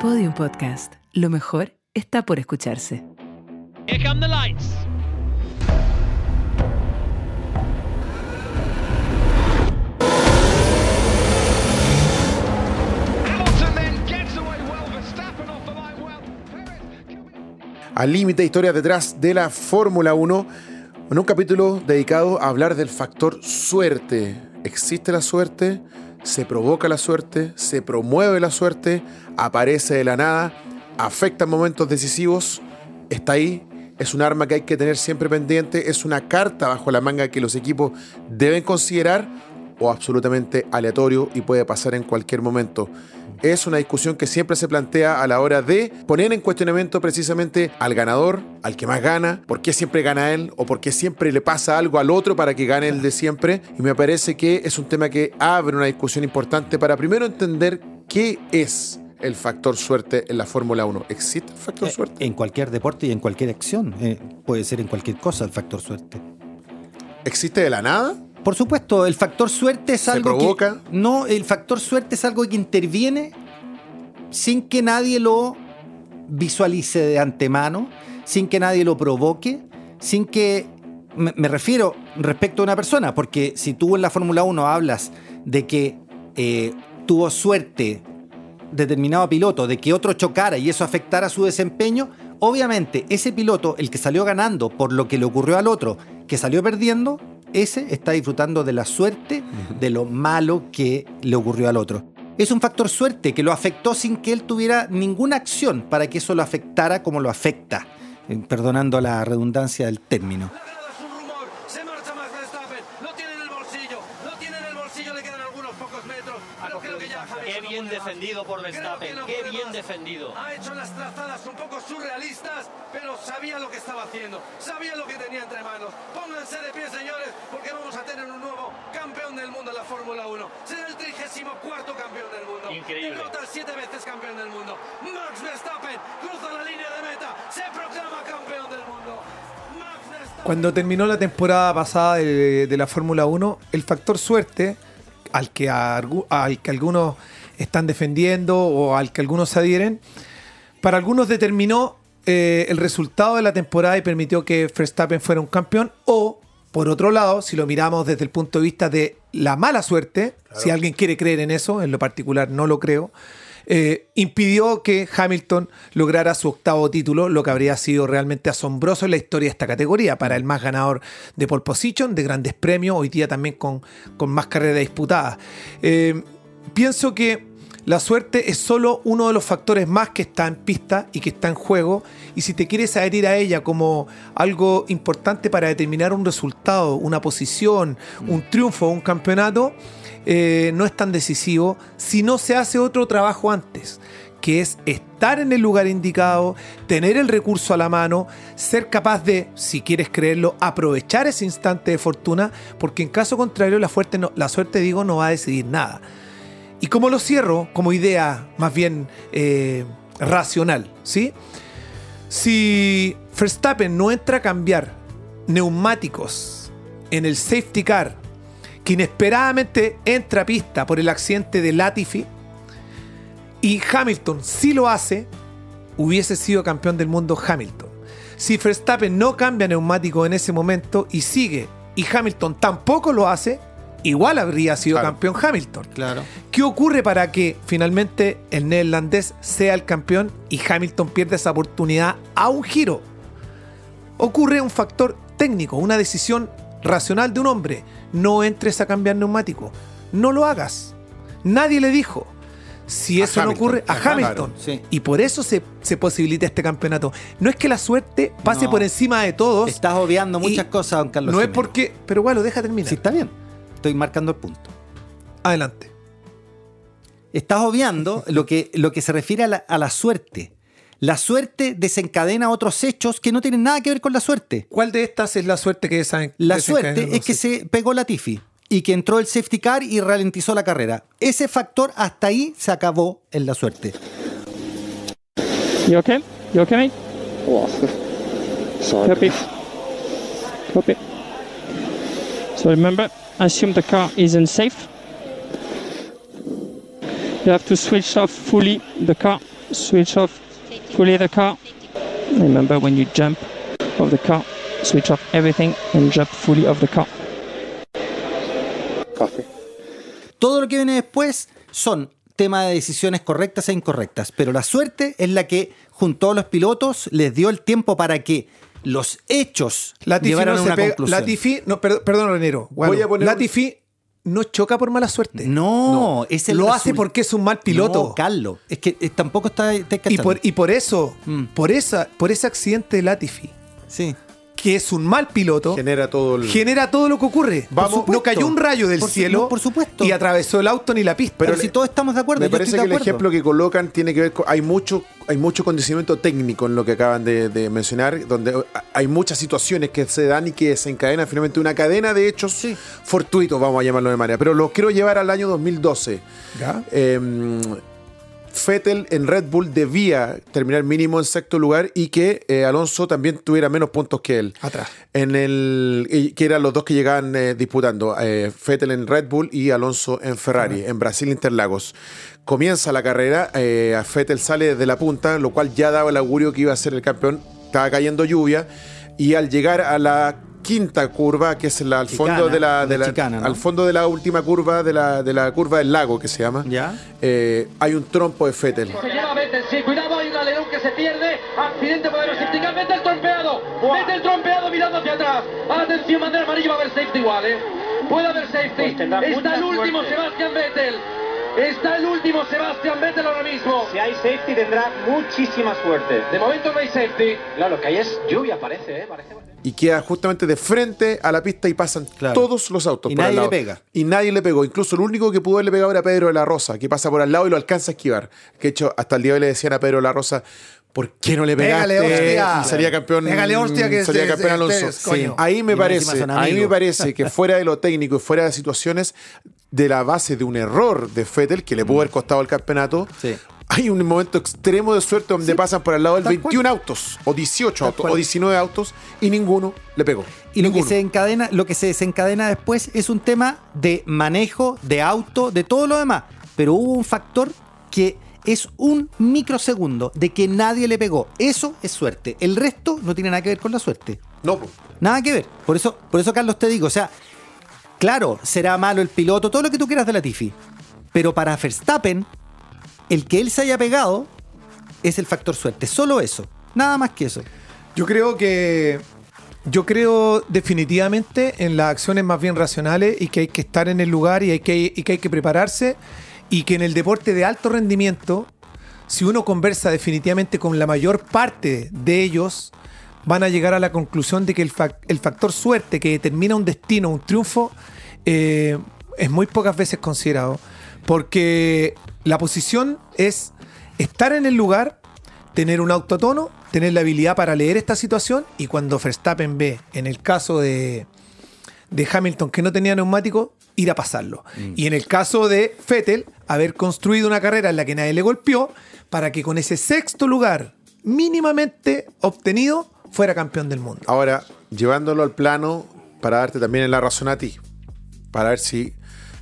Podium Podcast. Lo mejor está por escucharse. Here come the lights. Al límite, historias detrás de la Fórmula 1, en un capítulo dedicado a hablar del factor suerte. ¿Existe la suerte? ¿Se provoca la suerte? ¿Se promueve la suerte? ¿Aparece de la nada? ¿Afecta en momentos decisivos? ¿Está ahí? ¿Es un arma que hay que tener siempre pendiente? ¿Es una carta bajo la manga que los equipos deben considerar? ¿O absolutamente aleatorio y puede pasar en cualquier momento? Es una discusión que siempre se plantea a la hora de poner en cuestionamiento precisamente al ganador, al que más gana, por qué siempre gana él o por qué siempre le pasa algo al otro para que gane el de siempre. Y me parece que es un tema que abre una discusión importante para primero entender qué es el factor suerte en la Fórmula 1. ¿Existe el factor Eh, suerte? En cualquier deporte y en cualquier acción. eh, puede ser en cualquier cosa el factor suerte. ¿Existe de la nada? Por supuesto, el factor suerte es ¿Se algo provoca? que. No, el factor suerte es algo que interviene sin que nadie lo visualice de antemano, sin que nadie lo provoque, sin que. Me, me refiero respecto a una persona, porque si tú en la Fórmula 1 hablas de que eh, tuvo suerte determinado piloto de que otro chocara y eso afectara su desempeño, obviamente ese piloto, el que salió ganando por lo que le ocurrió al otro, que salió perdiendo, ese está disfrutando de la suerte de lo malo que le ocurrió al otro. Es un factor suerte que lo afectó sin que él tuviera ninguna acción para que eso lo afectara como lo afecta, eh, perdonando la redundancia del término. La grada es un rumor, se marcha Max Verstappen, lo tiene en el bolsillo, lo tiene en el bolsillo, le quedan algunos pocos metros, creo que ya Qué no bien defendido por Verstappen, no qué bien más. defendido. Ha hecho las trazadas un poco surrealistas, pero sabía lo que estaba haciendo, sabía lo que tenía entre manos. Pónganse de pie, señores, porque vamos a tener un nuevo campeón del mundo en la Fórmula 1. Será el 34 campeón del mundo. Increíble. Derrota al siete veces campeón del mundo. Max Verstappen cruza la línea de meta, se proclama campeón del mundo. Max Verstappen. Cuando terminó la temporada pasada de, de la Fórmula 1, el factor suerte, al que, al que algunos están defendiendo o al que algunos adhieren, para algunos determinó eh, el resultado de la temporada y permitió que Verstappen fuera un campeón. O, por otro lado, si lo miramos desde el punto de vista de la mala suerte, si alguien quiere creer en eso, en lo particular no lo creo, eh, impidió que Hamilton lograra su octavo título, lo que habría sido realmente asombroso en la historia de esta categoría, para el más ganador de pole position, de grandes premios, hoy día también con, con más carreras disputadas. Eh, pienso que la suerte es solo uno de los factores más que está en pista y que está en juego. Y si te quieres adherir a ella como algo importante para determinar un resultado, una posición, un triunfo un campeonato, eh, no es tan decisivo si no se hace otro trabajo antes, que es estar en el lugar indicado, tener el recurso a la mano, ser capaz de, si quieres creerlo, aprovechar ese instante de fortuna, porque en caso contrario la, suerte, digo, no va a decidir nada. Y como lo cierro, como idea más bien eh, racional, ¿sí? Si Verstappen no entra a cambiar neumáticos en el safety car, que inesperadamente entra a pista por el accidente de Latifi, y Hamilton sí lo hace, hubiese sido campeón del mundo Hamilton. Si Verstappen no cambia neumático en ese momento y sigue, y Hamilton tampoco lo hace, igual habría sido Claro. campeón Hamilton. Claro. ¿Qué ocurre para que finalmente el neerlandés sea el campeón y Hamilton pierda esa oportunidad a un giro? Ocurre un factor técnico, una decisión racional de un hombre. No entres a cambiar neumático. No lo hagas. Nadie le dijo. Si A eso no ocurre, a Hamilton. sí. Y por eso se, se posibilita este campeonato. No es que la suerte pase No. por encima de todos. Estás obviando muchas cosas, don Carlos. no es porque. Pero bueno, deja terminar. Sí, está bien. Estoy marcando el punto. Adelante. Estás obviando lo que, lo que se refiere a la, a la suerte. La suerte desencadena otros hechos que no tienen nada que ver con la suerte. ¿Cuál de estas es la suerte que esa La suerte es que se pegó la Tifi y que entró el safety car y ralentizó la carrera. Ese factor hasta ahí se acabó en la suerte. You okay? You okay, mate? Copy. Copy. So remember, assume the car isn't safe. You have to switch off fully the car switch off fully the car. Remember when you jump off the car, switch off everything and jump fully off the car. Todo lo que viene después son temas de decisiones correctas e incorrectas, pero la suerte es la que junto a los pilotos les dio el tiempo para que los hechos Latifi llevaran no a una pega- conclusión. Latifi, no, perdón, Renero. Voy a poner un- Latifi no choca por mala suerte. No, es el Lo hace porque es un mal piloto. No, Carlos, es que eh, tampoco está, está y, por, y por eso, Mm. por, esa, por ese accidente de Latifi, Sí. Que es un mal piloto, Genera todo el. genera todo lo que ocurre. Vamos- no cayó un rayo del Por cielo no, por supuesto. y atravesó el auto ni la pista. Pero, Pero si todos estamos de acuerdo, Me yo parece estoy que de el ejemplo que colocan tiene que ver con. Hay mucho, hay mucho condicionamiento técnico en lo que acaban de, de mencionar, donde hay muchas situaciones que se dan y que desencadenan finalmente una cadena de hechos Sí. fortuitos, vamos a llamarlo de manera. Pero los quiero llevar al año 2012. ¿Ya? Eh, Vettel en Red Bull debía terminar mínimo en sexto lugar y que eh, Alonso también tuviera menos puntos que él. Atrás. En el, que eran los dos que llegaban eh, disputando, eh, Vettel en Red Bull y Alonso en Ferrari, en Brasil Interlagos. Comienza la carrera, a Vettel sale desde la punta, lo cual ya daba el augurio que iba a ser el campeón. Estaba cayendo lluvia y al llegar a la quinta curva, que es la, al Chicana, fondo de la, de la- chicana, ¿no? al fondo de la última curva de la, de la curva del lago que se llama, Ya. eh, hay un trompo de Vettel, sí, cuidado, hay un alerón que se pierde. Accidente poderoso implicar Vettel trompeado. Vettel trompeado mirando hacia atrás. Atención, bandera amarilla, va a haber safety igual, ¿eh? Puede haber safety. Está el último Sebastián Vettel. Está el último Sebastián Vettel ahora mismo. Si hay safety tendrá muchísima suerte. De momento no hay safety. Claro, lo que hay es lluvia, parece, ¿eh? Parece. y queda justamente de frente a la pista y pasan Claro. todos los autos Y por al nadie lado. le pega. Y nadie le pegó. Incluso el único que pudo haberle pegado era Pedro de la Rosa, que pasa por al lado y lo alcanza a esquivar. Que de hecho, hasta el día de hoy le decían a Pedro de la Rosa, ¿por qué no le pegaste? Pégale, hostia. Y salía campeón. Pégale, hostia, que salía se- campeón Alonso. Ahí me Y parece, encima son a mí me parece que fuera de lo técnico y fuera de situaciones de la base de un error de Fettel que le pudo haber costado el campeonato. Sí. Hay un momento extremo de suerte donde pasan por al lado del tal 21 autos, o 18 Tal autos, cual. o 19 autos, y ninguno le pegó. Y lo que, se encadena, lo que se desencadena después es un tema de manejo, de auto, de todo lo demás. Pero hubo un factor que es un microsegundo de que nadie le pegó. Eso es suerte. El resto no tiene nada que ver con la suerte. No. Nada que ver. Por eso, por eso Carlos, te digo, o sea, claro, será malo el piloto, todo lo que tú quieras de la Tifi. Pero para Verstappen, el que él se haya pegado es el factor suerte. Solo eso. Nada más que eso. Yo creo que. Yo creo definitivamente en las acciones más bien racionales y que hay que estar en el lugar y, hay que, y que hay que prepararse y que en el deporte de alto rendimiento, si uno conversa definitivamente con la mayor parte de ellos, van a llegar a la conclusión de que el, fac- el factor suerte que determina un destino, un triunfo, eh, es muy pocas veces considerado. Porque la posición es estar en el lugar, tener un autotono, tener la habilidad para leer esta situación y cuando Verstappen ve, en el caso de, de Hamilton que no tenía neumático, ir a pasarlo. Y en el caso de Vettel, haber construido una carrera en la que nadie le golpeó para que con ese sexto lugar mínimamente obtenido fuera campeón del mundo. Ahora, llevándolo al plano para darte también la razón a ti, para ver si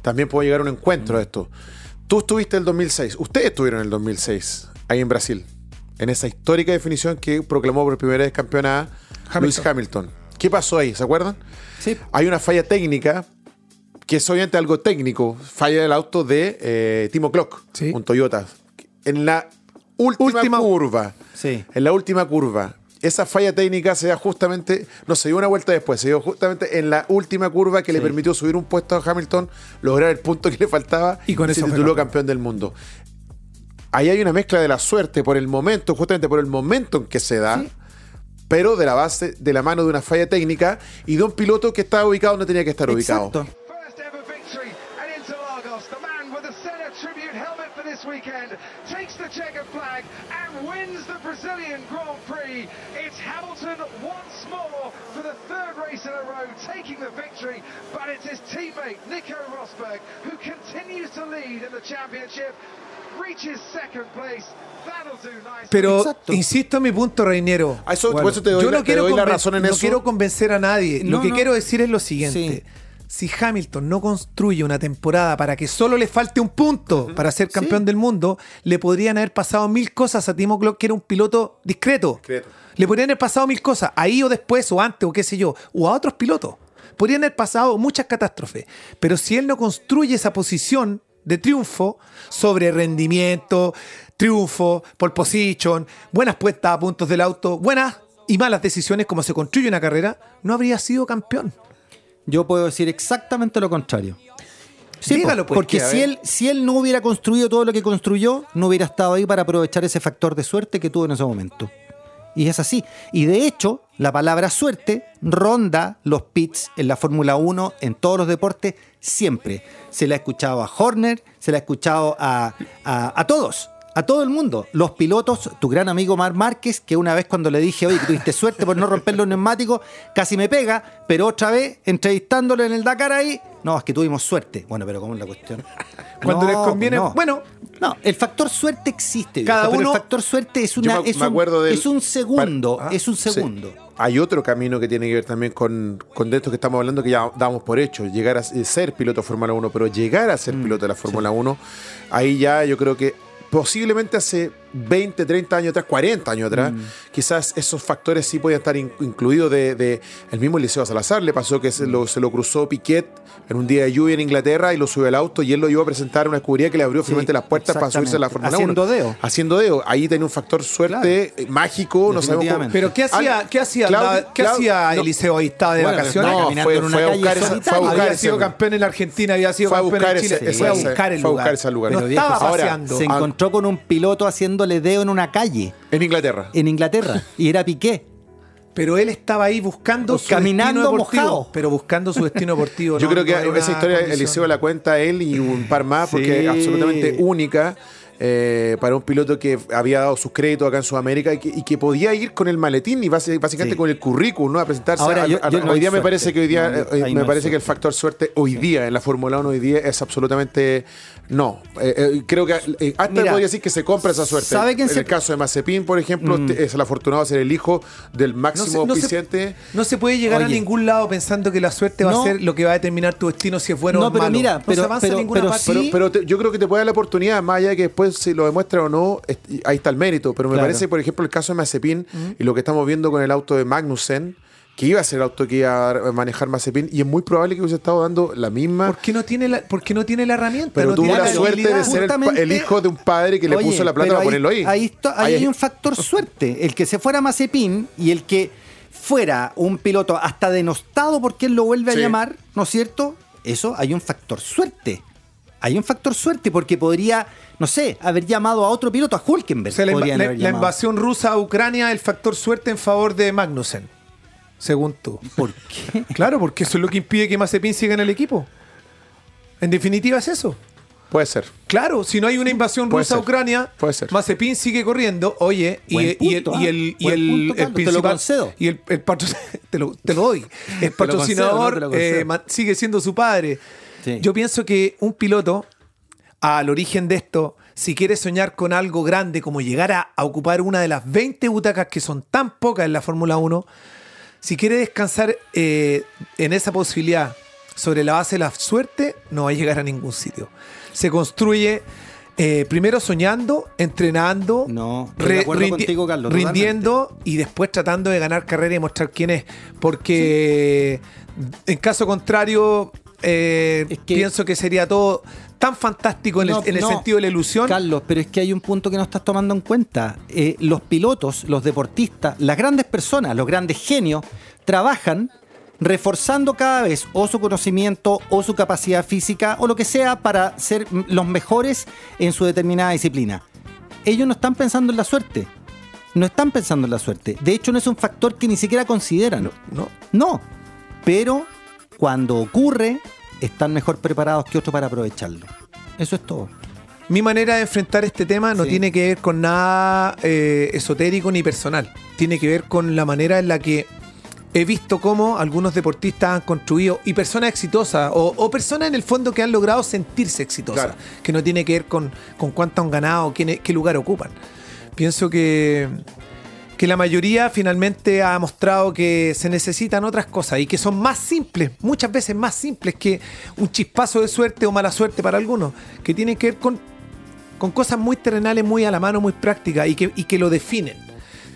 también puedo llegar a un encuentro de esto. Tú estuviste en el 2006, ustedes estuvieron en el 2006, ahí en Brasil, en esa histórica definición que proclamó por primera vez campeona Lewis Hamilton. ¿Qué pasó ahí? ¿Se acuerdan? Sí. Hay una falla técnica, que es obviamente algo técnico, falla del auto de eh, Timo Glock, Sí. un Toyota. En la última, Última- curva, Sí. en la última curva, esa falla técnica se da justamente, no se dio una vuelta después, se dio justamente en la última curva que le permitió subir un puesto a Hamilton, lograr el punto que le faltaba Y con se eso tituló campeón. del mundo. Ahí hay una mezcla de la suerte por el momento, justamente por el momento en que se da, pero de la base, de la mano de una falla técnica y de un piloto que estaba ubicado donde tenía que estar ubicado. Exacto ever victory at Interlagos. The man with the Senna tribute helmet for this weekend takes the checkered flag and wins the Brazilian Grand Prix. It's Hamilton once more for the third race in a row, taking the victory. But it's his teammate Nico Rosberg who continues to lead in the championship, reaches second place. That'll do nicely. Pero Exacto. insisto en mi punto, Reinero. A eso- por eso te doy la- te doy la conven- razón en no eso. quiero convencer a nadie. No, lo que no. quiero decir es lo siguiente. Sí. Si Hamilton no construye una temporada para que solo le falte un punto para ser campeón del mundo, le podrían haber pasado mil cosas a Timo Glock, que era un piloto discreto. Discreto. Le podrían haber pasado mil cosas, ahí o después, o antes, o qué sé yo, o a otros pilotos. Podrían haber pasado muchas catástrofes. Pero si él no construye esa posición de triunfo sobre rendimiento, triunfo, pole position, buenas puestas a puntos del auto, buenas y malas decisiones como se construye una carrera, no habría sido campeón. Yo puedo decir exactamente lo contrario. Dígalo, po, pues, porque si él, si él no hubiera construido todo lo que construyó, no hubiera estado ahí para aprovechar ese factor de suerte que tuvo en ese momento. Y es así. Y de hecho, la palabra suerte ronda los pits en la Fórmula 1, en todos los deportes, siempre. Se la ha escuchado a Horner, se la ha escuchado a, a- a todos. A todo el mundo, los pilotos, tu gran amigo Mar Márquez, que una vez cuando le dije, oye, que tuviste suerte por no romper los neumáticos, casi me pega, pero otra vez, entrevistándolo en el Dakar ahí, no, es que tuvimos suerte. Bueno, pero ¿cómo es la cuestión? Cuando No, les conviene, no. bueno, No, el factor suerte existe. Cada viejo, pero uno- el factor suerte es, una, me- es, me un, del- es un segundo. Ah, es un sí. segundo. Hay otro camino que tiene que ver también con, con de esto que estamos hablando, que ya damos por hecho, llegar a ser piloto de Fórmula 1, pero llegar a ser Mm, piloto de la Fórmula 1, ahí ya yo creo que posiblemente hace 20, 30 años atrás, 40 años atrás, Mm. quizás esos factores sí podían estar in- incluidos de, de- el mismo Eliseo Salazar, le pasó que se lo, se lo cruzó Piquet en un día de lluvia en Inglaterra y lo subió al auto y él lo llevó a presentar a una escudería que le abrió Sí, finalmente las puertas para subirse a la. Fórmula 1. Haciendo deo. Haciendo deo. Ahí tenía un factor suerte eh, mágico, no sabemos cómo. Pero ¿qué hacía, Al- qué hacía, Claudio- ¿qué Claudio- hacía no. Eliseo ahí? ¿Estaba de Bueno, vacaciones? No, caminando fue, en una fue calle buscar esa, fue a buscar había ese sido campeón en la Argentina, había sido campeón en Chile. ese- fue a ese- buscar el fue a lugar. buscar ese lugar. No Pero, viejo, estaba paseando. Se encontró con un piloto haciéndole dedo en una calle En Inglaterra. en Inglaterra y era Piqué. Pero él estaba ahí buscando su Caminando destino deportivo. mojado. Pero buscando su destino deportivo. Yo no- creo que no esa historia condición. Eliseo la cuenta él y un par más porque Sí. es absolutamente única eh, para un piloto que había dado sus créditos acá en Sudamérica y que, y que podía ir con el maletín y base- básicamente Sí. con el currículum, ¿no? A presentarse. Ahora, a- yo- a- yo no hoy día me parece que hoy día, No, eh, me no parece que el factor suerte hoy día en la Fórmula 1 hoy día es absolutamente no. Eh, eh, creo que eh, hasta Mira, podría decir que se compra esa suerte. ¿sabe quién en se- el caso de Mazepin, por ejemplo, te- es el afortunado de ser el hijo del No máximo se, no se- no puede llegar a ningún lado pensando que la suerte va No. a ser lo que va a determinar tu destino si es bueno No, o pero malo. mira, no pero- se avanza pero- ninguna pero parte. Pero, Sí. pero te- yo creo que te puede dar la oportunidad, más allá de que después si lo demuestra o no, ahí está el mérito. Pero me Claro. parece, por ejemplo, el caso de Mazepin y lo que estamos viendo con el auto de Magnussen, que iba a ser el auto que iba a manejar Mazepin, y es muy probable que hubiese estado dando la misma. ¿Por qué no tiene la, porque no tiene la herramienta? Pero no tuvo la suerte de ser el, hijo de un padre que le Oye, puso la plata para ponerlo ahí. Ahí, está- ahí Ahí- hay un factor suerte. El que se fuera Mazepin y el que fuera un piloto hasta denostado porque él lo vuelve Sí. a llamar, ¿no es cierto? Eso hay un factor suerte. Hay un factor suerte porque podría, no sé, haber llamado a otro piloto, a Hulkenberg. O sea, la, la- haber la llamado. invasión rusa a Ucrania, el factor suerte en favor de Magnussen, según tú. ¿Por qué? Claro, porque eso es lo que impide que Mazepin siga en el equipo. En definitiva es eso. Puede ser. Claro, si no hay una invasión Puede rusa a. Ucrania, Puede ser. Mazepin sigue corriendo, oye, y, Buen y el, punto, y ¿ah? el, y el, el te lo principal y el, el patro- te, lo, te lo doy. El Te lo concedo, patrocinador no te lo concedo. eh, sigue siendo su padre. Sí. Yo pienso que un piloto, al origen de esto, si quiere soñar con algo grande como llegar a, a ocupar una de las 20 butacas que son tan pocas en la Fórmula 1, si quiere descansar eh, en esa posibilidad sobre la base de la suerte, no va a llegar a ningún sitio. Se construye eh, primero soñando, entrenando, No, contigo, Carlos, rindiendo y después tratando de ganar carrera y mostrar quién es. Porque en caso contrario, eh, Es que- pienso que sería todo tan fantástico en, No, el, en el no, sentido de la ilusión. Carlos, pero es que hay un punto que no estás tomando en cuenta. Eh, los pilotos, los deportistas, las grandes personas, los grandes genios, trabajan reforzando cada vez o su conocimiento o su capacidad física o lo que sea para ser los mejores en su determinada disciplina. Ellos no están pensando en la suerte. No están pensando en la suerte. De hecho, no es un factor que ni siquiera consideran. ¿no? No, pero cuando ocurre, están mejor preparados que otros para aprovecharlo. Eso es todo. Mi manera de enfrentar este tema no Sí. tiene que ver con nada eh, esotérico ni personal. Tiene que ver con la manera en la que he visto cómo algunos deportistas han construido y personas exitosas o, o personas en el fondo que han logrado sentirse exitosas, Claro. que no tiene que ver con, con cuánto han ganado, quién, qué lugar ocupan. Pienso que que la mayoría finalmente ha mostrado que se necesitan otras cosas y que son más simples, muchas veces más simples que un chispazo de suerte o mala suerte para algunos, que tienen que ver con, con cosas muy terrenales, muy a la mano, muy prácticas y que, y que lo definen.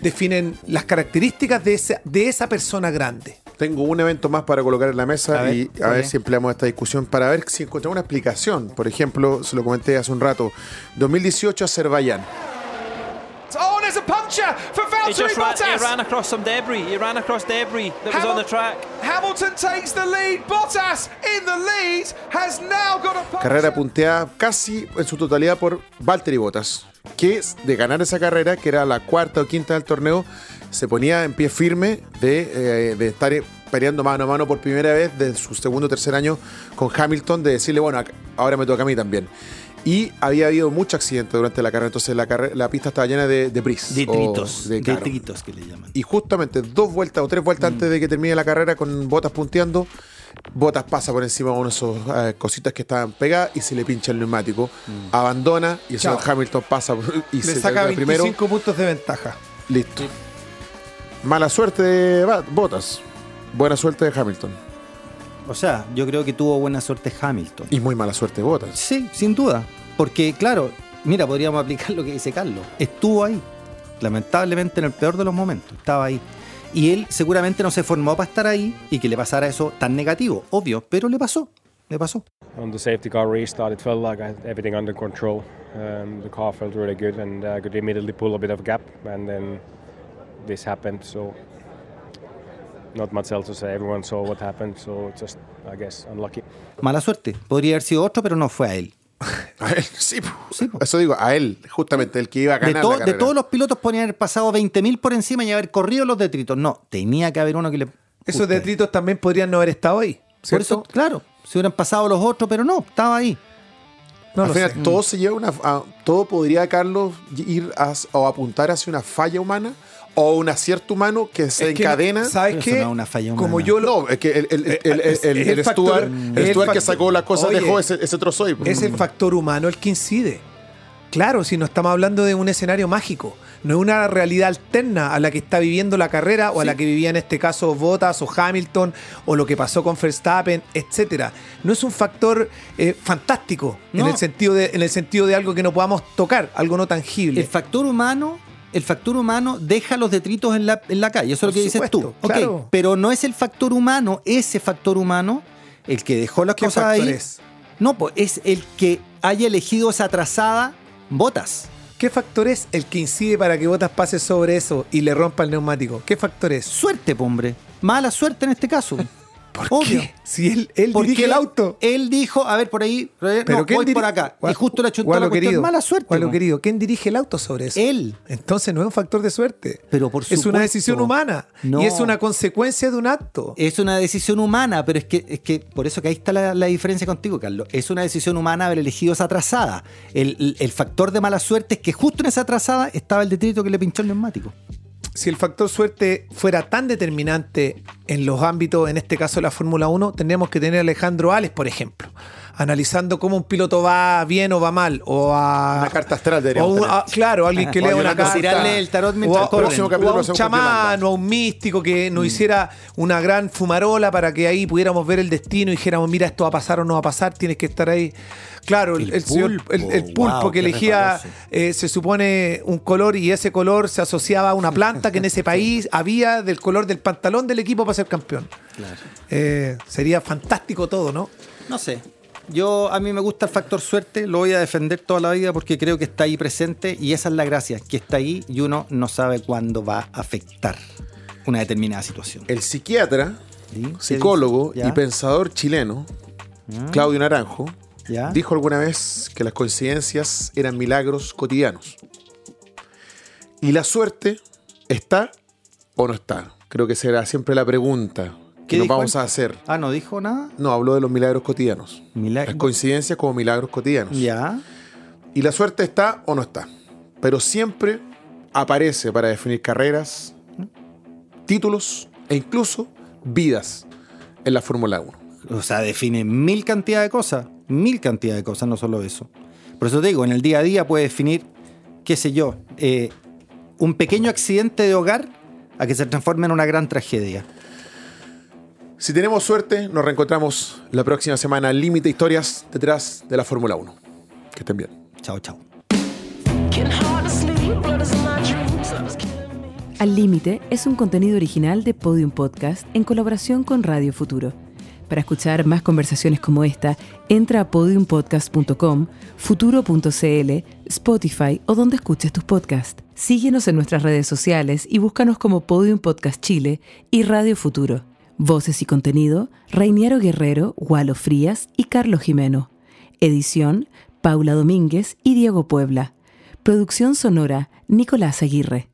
Definen las características de esa, de esa persona grande. Tengo un evento más para colocar en la mesa A ver, y a ¿cuál ver si empleamos esta discusión para ver si encontramos una explicación. Por ejemplo, se lo comenté hace un rato. 2018 Azerbaiyán. There's a puncture for He Valtteri ran, he Bottas. ran across some debris. He ran across debris that was on the track. Hamilton takes the lead. Bottas in the lead has now got a puncture. Carrera punteada casi en su totalidad por Valtteri Bottas, que de ganar esa carrera, que era la cuarta o quinta del torneo, se ponía en pie firme de, eh, de estar peleando mano a mano por primera vez de su segundo o tercer año con Hamilton, de decirle, bueno, ahora me toca a mí también. Y había habido mucho accidente durante la carrera, entonces la, carre- la pista estaba llena de debris. Detritos. o de. Detritos que le llaman. Y justamente dos vueltas o tres vueltas Mm. antes de que termine la carrera con botas punteando, botas pasa por encima de una de esas eh, cositas que estaban pegadas y se le pincha el neumático. Mm. Abandona y el Hamilton pasa por- y Le se saca queda 25 primero. puntos de ventaja. Listo. Mala suerte de Botas. Buena suerte de Hamilton. O sea, yo creo que tuvo buena suerte Hamilton. Y muy mala suerte de Botas. Sí, sin duda. Porque, claro, mira, podríamos aplicar lo que dice Carlos. Estuvo ahí. Lamentablemente en el peor de los momentos. Estaba ahí. Y él seguramente no se formó para estar ahí y que le pasara eso tan negativo. Obvio, pero le pasó. Le pasó. On the safety car restart, it felt like I had everything under control. Um, the car felt really good, and I could immediately pull a bit of gap, and then this happened. So, not much else to say. Everyone saw what happened, so just, I guess, unlucky. Mala suerte. Podría haber sido otro, pero no fue a él. A él, sí. Sí, po. Eso digo, a él, justamente, el que iba a De, ganar to- la de todos los pilotos podrían haber pasado 20.000 por encima y haber corrido los detritos. No, tenía que haber uno que le. Esos Usted. detritos también podrían no haber estado ahí. Por ¿cierto? eso, claro, se hubieran pasado los otros, pero no, estaba ahí. no Al lo final, sé. todo se lleva una. a- todo podría, Carlos, ir a- o apuntar hacia una falla humana o un acierto humano que se Es que, encadena. ¿Sabes qué? no es una falla Como yo lo, No, es que el, el, el, factor- Stuart, que sacó las cosas Oye, dejó ese, ese trozo ahí. es el factor humano el que incide. Claro, si no estamos hablando de un escenario mágico, no es una realidad alterna a la que está viviendo la carrera o a la que vivía en este caso Bottas o Hamilton o lo que pasó con Verstappen, etcétera. No es un factor eh, fantástico en el sentido de en el sentido de algo que no podamos tocar, algo no tangible. El factor humano, el factor humano deja los detritos en la, en la calle. Eso es lo que dices tú. claro. Pero no es el factor humano, ese factor humano, el que dejó las ¿Qué cosas ahí. es? No, pues es el que haya elegido esa trazada botas. ¿Qué factor es el que incide para que Bottas pase sobre eso y le rompa el neumático? ¿Qué factor es? Suerte, hombre. Mala suerte en este caso. ¿Por Obvio. qué? Si él, dirige el auto. Él dijo, a ver, por ahí, no, ¿quién voy por acá. Y justo le chuntó Gualo la cuestión. querido, Mala suerte. Po. querido, ¿quién dirige el auto sobre eso? Él. Entonces no es un factor de suerte. Pero por Es una supuesto. decisión humana. No. Y es una consecuencia de un acto. Es una decisión humana, pero es que, es que por eso que ahí está la, la diferencia contigo, Carlos. Es una decisión humana haber elegido esa trazada. El, el- el factor de mala suerte es que justo en esa trazada estaba el detrito que le pinchó el neumático. Si el factor suerte fuera tan determinante en los ámbitos, en este caso la Fórmula 1, tendríamos que tener a Alejandro Ales, por ejemplo, analizando cómo un piloto va bien o va mal, o a... Una carta astral o un- a- claro, alguien que O lea una carta. Tirarle el tarot o mientras a, corren. Próximo o a capítulo un chamán o a un místico que Mm. nos hiciera una gran fumarola para que ahí pudiéramos ver el destino y dijéramos, mira, esto va a pasar o no va a pasar, tienes que estar ahí. Claro, el, El el señor- el- el pulpo, wow, que elegía, eh, se supone, un color y ese color se asociaba a una planta que en ese país había del color del pantalón del equipo para ser campeón. Eh, sería fantástico todo, ¿no? No sé. Yo, a mí me gusta el factor suerte, lo voy a defender toda la vida porque creo que está ahí presente y esa es la gracia, que está ahí y uno no sabe cuándo va a afectar una determinada situación. El psiquiatra, ¿Sí? ¿Qué psicólogo y pensador chileno, Claudio Naranjo, ¿Ya? dijo alguna vez que las coincidencias eran milagros cotidianos. Y la suerte está o no está. Creo que será siempre la pregunta ¿Qué nos dijo vamos él? a hacer. Ah, no dijo nada. No, habló de los milagros cotidianos. Milagro. Las coincidencias como milagros cotidianos. Ya. Y la suerte está o no está. Pero siempre aparece para definir carreras, títulos e incluso vidas en la Fórmula 1. O sea, define mil cantidad de cosas. Mil cantidad de cosas, no solo eso. Por eso te digo, en el día a día puede definir, qué sé yo, eh, un pequeño accidente de hogar a que se transforme en una gran tragedia. Si tenemos suerte, nos reencontramos la próxima semana. Límite historias detrás de la Fórmula 1. Que estén bien. Chao, chao. Al Límite es un contenido original de Podium Podcast en colaboración con Radio Futuro. Para escuchar más conversaciones como esta, entra a podiumpodcast.com, futuro.cl, Spotify o donde escuches tus podcasts. Síguenos en nuestras redes sociales y búscanos como Podium Podcast Chile y Radio Futuro. Voces y contenido, Reiniero Guerrero, Gualo Frías y Carlos Jimeno. Edición, Paula Domínguez y Diego Puebla. Producción sonora, Nicolás Aguirre.